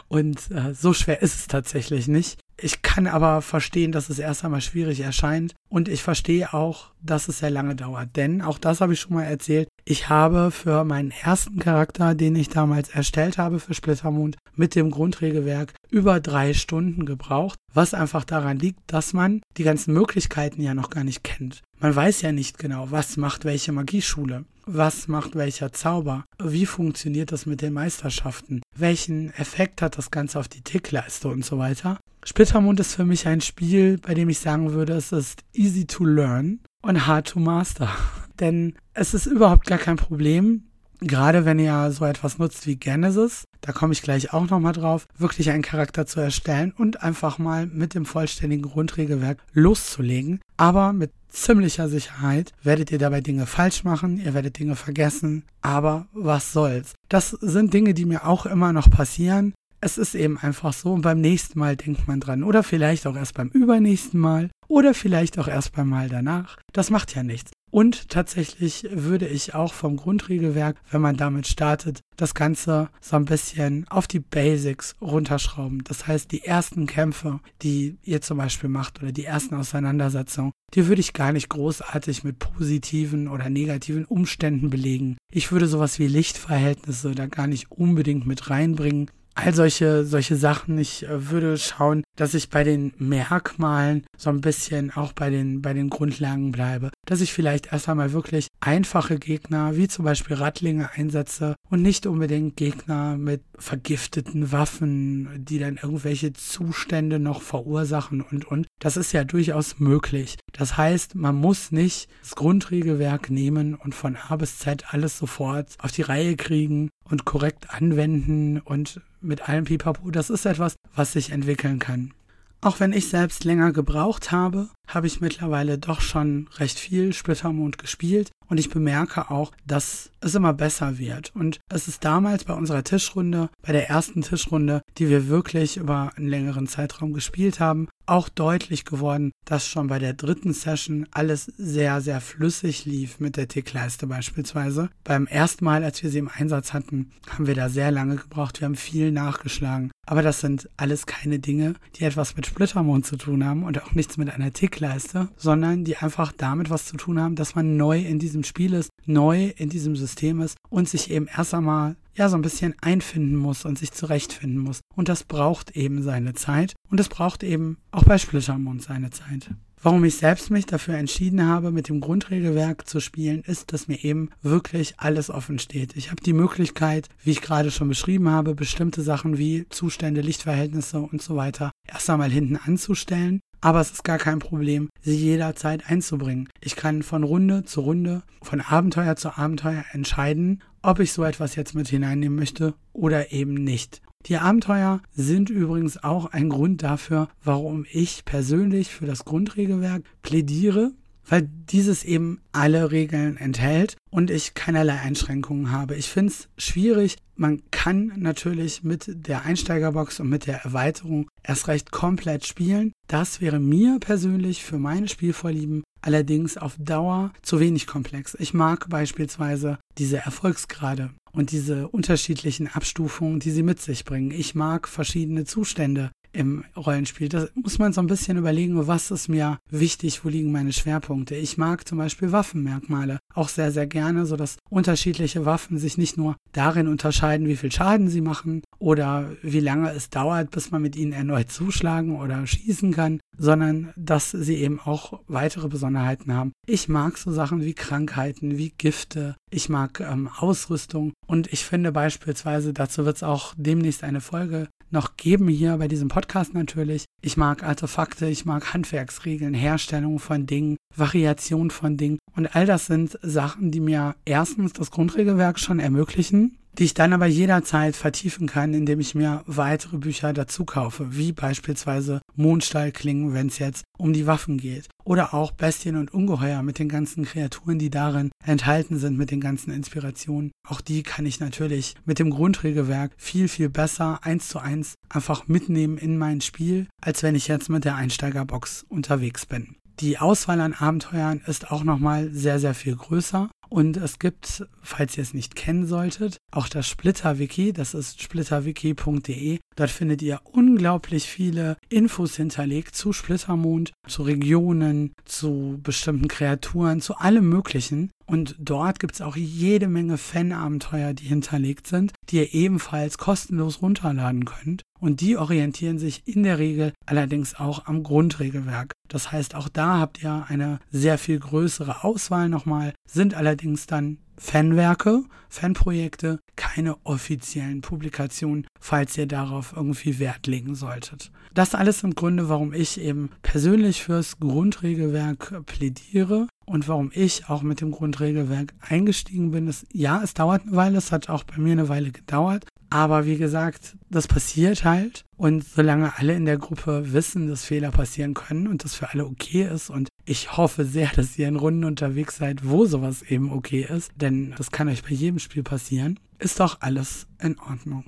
Und äh, so schwer ist es tatsächlich nicht. Ich kann aber verstehen, dass es erst einmal schwierig erscheint und ich verstehe auch, dass es sehr lange dauert. Denn, auch das habe ich schon mal erzählt, ich habe für meinen ersten Charakter, den ich damals erstellt habe für Splittermond, mit dem Grundregelwerk über drei Stunden gebraucht, was einfach daran liegt, dass man die ganzen Möglichkeiten ja noch gar nicht kennt. Man weiß ja nicht genau, was macht welche Magieschule, was macht welcher Zauber, wie funktioniert das mit den Meisterschaften, welchen Effekt hat das Ganze auf die Tickleiste und so weiter. Splittermond ist für mich ein Spiel, bei dem ich sagen würde, es ist easy to learn und hard to master. Denn es ist überhaupt gar kein Problem, gerade wenn ihr so etwas nutzt wie Genesis, da komme ich gleich auch nochmal drauf, wirklich einen Charakter zu erstellen und einfach mal mit dem vollständigen Grundregelwerk loszulegen. Aber mit ziemlicher Sicherheit werdet ihr dabei Dinge falsch machen, ihr werdet Dinge vergessen, aber was soll's. Das sind Dinge, die mir auch immer noch passieren. Es ist eben einfach so und beim nächsten Mal denkt man dran oder vielleicht auch erst beim übernächsten Mal oder vielleicht auch erst beim Mal danach. Das macht ja nichts. Und tatsächlich würde ich auch vom Grundregelwerk, wenn man damit startet, das Ganze so ein bisschen auf die Basics runterschrauben. Das heißt, die ersten Kämpfe, die ihr zum Beispiel macht oder die ersten Auseinandersetzungen, die würde ich gar nicht großartig mit positiven oder negativen Umständen belegen. Ich würde sowas wie Lichtverhältnisse da gar nicht unbedingt mit reinbringen. All solche, solche Sachen. Ich äh, würde schauen, dass ich bei den Merkmalen so ein bisschen auch bei den, bei den Grundlagen bleibe. Dass ich vielleicht erst einmal wirklich einfache Gegner, wie zum Beispiel Rattlinge einsetze und nicht unbedingt Gegner mit vergifteten Waffen, die dann irgendwelche Zustände noch verursachen und, und. Das ist ja durchaus möglich. Das heißt, man muss nicht das Grundregelwerk nehmen und von A bis Z alles sofort auf die Reihe kriegen und korrekt anwenden und mit allem Pipapo. Das ist etwas, was sich entwickeln kann. Auch wenn ich selbst länger gebraucht habe, habe ich mittlerweile doch schon recht viel Splittermond gespielt und ich bemerke auch, dass es immer besser wird. Und es ist damals bei unserer Tischrunde, bei der ersten Tischrunde, die wir wirklich über einen längeren Zeitraum gespielt haben, auch deutlich geworden, dass schon bei der dritten Session alles sehr, sehr flüssig lief mit der Tickleiste beispielsweise. Beim ersten Mal, als wir sie im Einsatz hatten, haben wir da sehr lange gebraucht. Wir haben viel nachgeschlagen. Aber das sind alles keine Dinge, die etwas mit Splittermond zu tun haben und auch nichts mit einer Tickleiste, sondern die einfach damit was zu tun haben, dass man neu in diesem Spiel ist, neu in diesem System ist und sich eben erst einmal ja so ein bisschen einfinden muss und sich zurechtfinden muss. Und das braucht eben seine Zeit und es braucht eben auch bei Splittermond seine Zeit. Warum ich selbst mich dafür entschieden habe, mit dem Grundregelwerk zu spielen, ist, dass mir eben wirklich alles offen steht. Ich habe die Möglichkeit, wie ich gerade schon beschrieben habe, bestimmte Sachen wie Zustände, Lichtverhältnisse und so weiter erst einmal hinten anzustellen. Aber es ist gar kein Problem, sie jederzeit einzubringen. Ich kann von Runde zu Runde, von Abenteuer zu Abenteuer entscheiden, ob ich so etwas jetzt mit hineinnehmen möchte oder eben nicht. Die Abenteuer sind übrigens auch ein Grund dafür, warum ich persönlich für das Grundregelwerk plädiere, weil dieses eben alle Regeln enthält und ich keinerlei Einschränkungen habe. Ich finde es schwierig. Man kann natürlich mit der Einsteigerbox und mit der Erweiterung erst recht komplett spielen. Das wäre mir persönlich für meine Spielvorlieben allerdings auf Dauer zu wenig komplex. Ich mag beispielsweise diese Erfolgsgrade und diese unterschiedlichen Abstufungen, die sie mit sich bringen. Ich mag verschiedene Zustände im Rollenspiel. Da muss man so ein bisschen überlegen, was ist mir wichtig, wo liegen meine Schwerpunkte. Ich mag zum Beispiel Waffenmerkmale auch sehr, sehr gerne, sodass unterschiedliche Waffen sich nicht nur darin unterscheiden, wie viel Schaden sie machen oder wie lange es dauert, bis man mit ihnen erneut zuschlagen oder schießen kann, sondern dass sie eben auch weitere Besonderheiten haben. Ich mag so Sachen wie Krankheiten, wie Gifte, ich mag ähm, Ausrüstung und ich finde beispielsweise, dazu wird es auch demnächst eine Folge noch geben hier bei diesem Podcast natürlich. Ich mag Artefakte, ich mag Handwerksregeln, Herstellung von Dingen, Variation von Dingen und all das sind Sachen, die mir erstens das Grundregelwerk schon ermöglichen die ich dann aber jederzeit vertiefen kann, indem ich mir weitere Bücher dazu kaufe, wie beispielsweise Mondstallklingen, wenn es jetzt um die Waffen geht. Oder auch Bestien und Ungeheuer mit den ganzen Kreaturen, die darin enthalten sind, mit den ganzen Inspirationen. Auch die kann ich natürlich mit dem Grundregelwerk viel, viel besser eins zu eins einfach mitnehmen in mein Spiel, als wenn ich jetzt mit der Einsteigerbox unterwegs bin. Die Auswahl an Abenteuern ist auch nochmal sehr, sehr viel größer. Und es gibt, falls ihr es nicht kennen solltet, auch das Splitter-Wiki. Das ist splitterwiki.de. Dort findet ihr unglaublich viele Infos hinterlegt zu Splittermond, zu Regionen, zu bestimmten Kreaturen, zu allem Möglichen. Und dort gibt es auch jede Menge Fan-Abenteuer, die hinterlegt sind, die ihr ebenfalls kostenlos runterladen könnt. Und die orientieren sich in der Regel allerdings auch am Grundregelwerk. Das heißt, auch da habt ihr eine sehr viel größere Auswahl nochmal, sind allerdings dann Fanwerke, Fanprojekte, keine offiziellen Publikationen, falls ihr darauf irgendwie Wert legen solltet. Das alles sind Gründe, warum ich eben persönlich fürs Grundregelwerk plädiere und warum ich auch mit dem Grundregelwerk eingestiegen bin. Es, ja, es dauert eine Weile, es hat auch bei mir eine Weile gedauert, aber wie gesagt, das passiert halt. Und solange alle in der Gruppe wissen, dass Fehler passieren können und das für alle okay ist und ich hoffe sehr, dass ihr in Runden unterwegs seid, wo sowas eben okay ist, denn das kann euch bei jedem Spiel passieren, ist doch alles in Ordnung.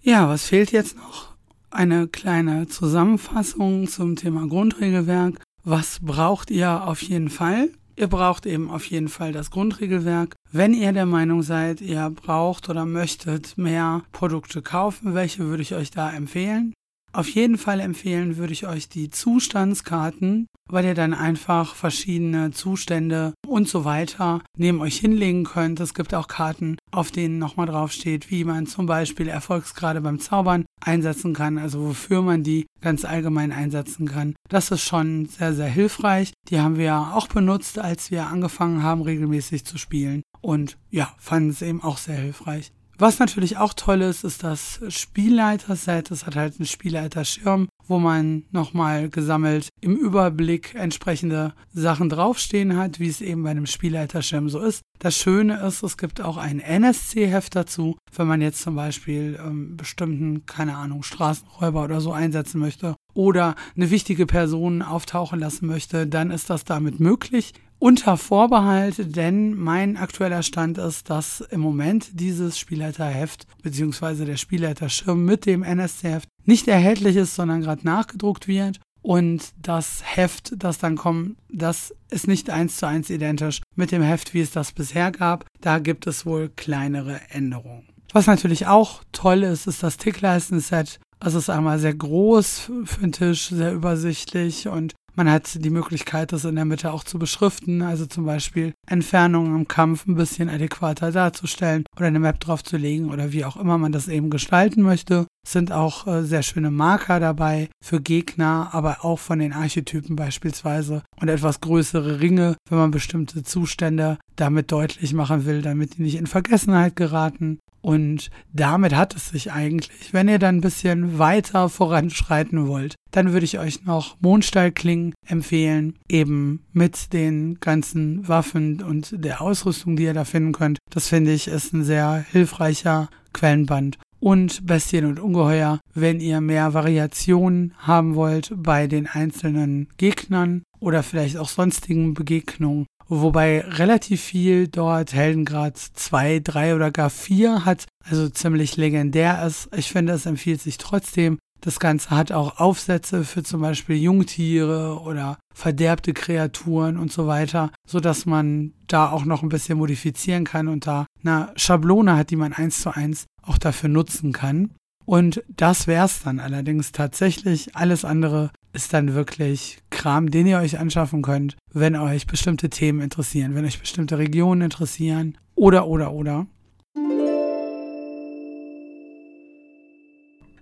Ja, was fehlt jetzt noch? Eine kleine Zusammenfassung zum Thema Grundregelwerk. Was braucht ihr auf jeden Fall? Ihr braucht eben auf jeden Fall das Grundregelwerk. Wenn ihr der Meinung seid, ihr braucht oder möchtet mehr Produkte kaufen, welche würde ich euch da empfehlen? Auf jeden Fall empfehlen würde ich euch die Zustandskarten, weil ihr dann einfach verschiedene Zustände und so weiter neben euch hinlegen könnt. Es gibt auch Karten, auf denen nochmal draufsteht, wie man zum Beispiel Erfolgsgrade beim Zaubern einsetzen kann, also wofür man die ganz allgemein einsetzen kann. Das ist schon sehr, sehr hilfreich. Die haben wir auch benutzt, als wir angefangen haben, regelmäßig zu spielen. Und ja, fanden es eben auch sehr hilfreich. Was natürlich auch toll ist, ist das Spielleiter-Set. Es hat halt einen Spielleiterschirm, wo man nochmal gesammelt im Überblick entsprechende Sachen draufstehen hat, wie es eben bei einem Spielleiterschirm so ist. Das Schöne ist, es gibt auch ein NSC-Heft dazu, wenn man jetzt zum Beispiel ähm, bestimmten, keine Ahnung, Straßenräuber oder so einsetzen möchte oder eine wichtige Person auftauchen lassen möchte, dann ist das damit möglich unter Vorbehalt, denn mein aktueller Stand ist, dass im Moment dieses Spielleiterheft bzw. der Spielleiterschirm mit dem NSC-Heft nicht erhältlich ist, sondern gerade nachgedruckt wird. Und das Heft, das dann kommt, das ist nicht eins zu eins identisch mit dem Heft, wie es das bisher gab. Da gibt es wohl kleinere Änderungen. Was natürlich auch toll ist, ist das Tickleisten-Set. Es ist einmal sehr groß für den Tisch, sehr übersichtlich und man hat die Möglichkeit, das in der Mitte auch zu beschriften, also zum Beispiel Entfernungen im Kampf ein bisschen adäquater darzustellen oder eine Map draufzulegen oder wie auch immer man das eben gestalten möchte. Sind auch äh, sehr schöne Marker dabei für Gegner, aber auch von den Archetypen beispielsweise und etwas größere Ringe, wenn man bestimmte Zustände damit deutlich machen will, damit die nicht in Vergessenheit geraten. Und damit hat es sich eigentlich. Wenn ihr dann ein bisschen weiter voranschreiten wollt, dann würde ich euch noch Mondstallklingen empfehlen, eben mit den ganzen Waffen und der Ausrüstung, die ihr da finden könnt. Das finde ich ist ein sehr hilfreicher Quellenband. Und Bestien und Ungeheuer, wenn ihr mehr Variationen haben wollt bei den einzelnen Gegnern oder vielleicht auch sonstigen Begegnungen, wobei relativ viel dort Heldengrad 2, 3 oder gar 4 hat, also ziemlich legendär ist. Ich finde, es empfiehlt sich trotzdem. Das Ganze hat auch Aufsätze für zum Beispiel Jungtiere oder verderbte Kreaturen und so weiter, so dass man da auch noch ein bisschen modifizieren kann und da eine Schablone hat, die man eins zu eins auch dafür nutzen kann. Und das wär's dann allerdings tatsächlich. Alles andere ist dann wirklich Kram, den ihr euch anschaffen könnt, wenn euch bestimmte Themen interessieren, wenn euch bestimmte Regionen interessieren oder, oder, oder.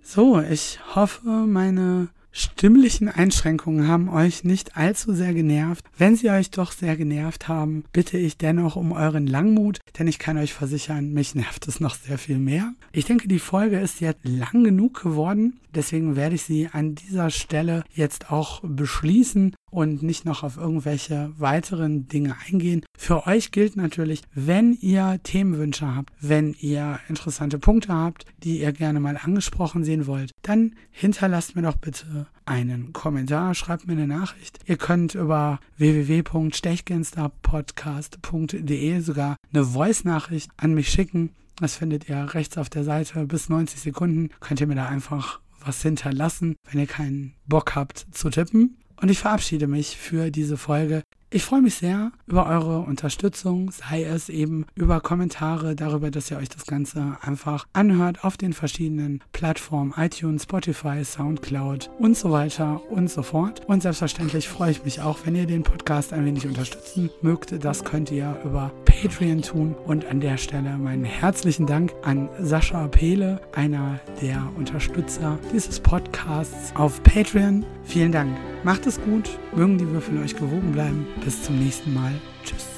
So, ich hoffe, meine stimmlichen Einschränkungen haben euch nicht allzu sehr genervt. Wenn sie euch doch sehr genervt haben, bitte ich dennoch um euren Langmut, denn ich kann euch versichern, mich nervt es noch sehr viel mehr. Ich denke, die Folge ist jetzt lang genug geworden. Deswegen werde ich sie an dieser Stelle jetzt auch beschließen und nicht noch auf irgendwelche weiteren Dinge eingehen. Für euch gilt natürlich, wenn ihr Themenwünsche habt, wenn ihr interessante Punkte habt, die ihr gerne mal angesprochen sehen wollt, dann hinterlasst mir doch bitte einen Kommentar, schreibt mir eine Nachricht. Ihr könnt über www.stechgenstarpodcast.de sogar eine Voice-Nachricht an mich schicken. Das findet ihr rechts auf der Seite. Bis 90 Sekunden könnt ihr mir da einfach was hinterlassen, wenn ihr keinen Bock habt zu tippen. Und ich verabschiede mich für diese Folge. Ich freue mich sehr über eure Unterstützung, sei es eben über Kommentare, darüber, dass ihr euch das Ganze einfach anhört auf den verschiedenen Plattformen iTunes, Spotify, Soundcloud und so weiter und so fort. Und selbstverständlich freue ich mich auch, wenn ihr den Podcast ein wenig unterstützen mögt. Das könnt ihr über Patreon tun. Und an der Stelle meinen herzlichen Dank an Sascha Pehle, einer der Unterstützer dieses Podcasts auf Patreon. Vielen Dank. Macht es gut. Mögen die Würfel euch gewogen bleiben. Bis zum nächsten Mal. Tschüss.